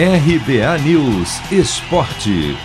RBA News Esporte.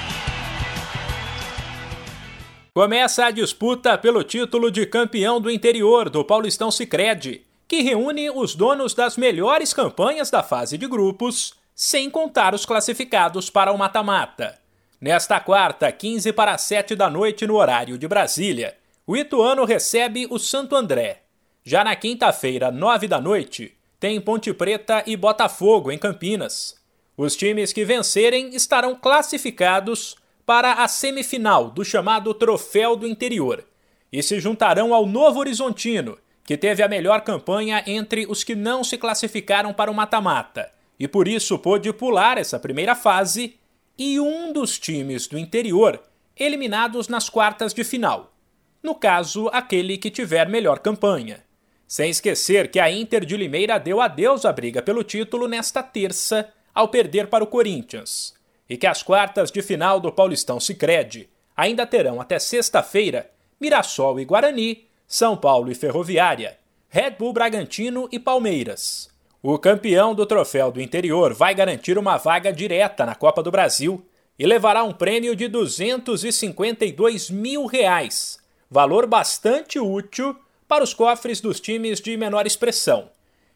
Começa a disputa pelo título de campeão do interior do Paulistão Sicredi, que reúne os donos das melhores campanhas da fase de grupos, sem contar os classificados para o mata-mata. Nesta quarta, 15 para 7 da noite no horário de Brasília, o Ituano recebe o Santo André. Já na quinta-feira, 9 da noite, tem Ponte Preta e Botafogo em Campinas. Os times que vencerem estarão classificados para a semifinal do chamado Troféu do Interior e se juntarão ao Novo Horizontino, que teve a melhor campanha entre os que não se classificaram para o mata-mata e por isso pôde pular essa primeira fase, e um dos times do interior eliminados nas quartas de final. No caso, aquele que tiver melhor campanha. Sem esquecer que a Inter de Limeira deu adeus à briga pelo título nesta terça ao perder para o Corinthians, e que as quartas de final do Paulistão Sicredi ainda terão até sexta-feira Mirassol e Guarani, São Paulo e Ferroviária, Red Bull Bragantino e Palmeiras. O campeão do Troféu do Interior vai garantir uma vaga direta na Copa do Brasil e levará um prêmio de 252 mil reais, valor bastante útil para os cofres dos times de menor expressão.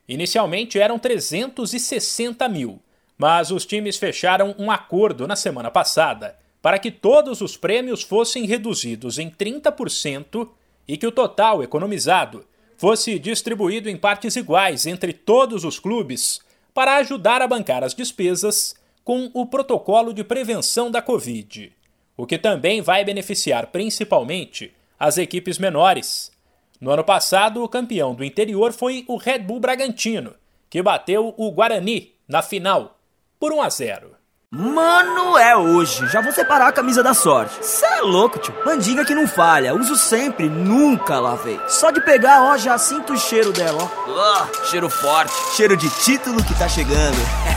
Inicialmente eram 360 mil, mas os times fecharam um acordo na semana passada para que todos os prêmios fossem reduzidos em 30% e que o total economizado fosse distribuído em partes iguais entre todos os clubes para ajudar a bancar as despesas com o protocolo de prevenção da Covid, o que também vai beneficiar principalmente as equipes menores. No ano passado, o campeão do interior foi o Red Bull Bragantino, que bateu o Guarani na final por 1 a 0. Mano, é hoje. Já vou separar a camisa da sorte. Cê é louco, tio. Mandinga que não falha. Uso sempre, nunca lavei. Só de pegar, ó, já sinto o cheiro dela, ó. Uh, cheiro forte. Cheiro de título que tá chegando.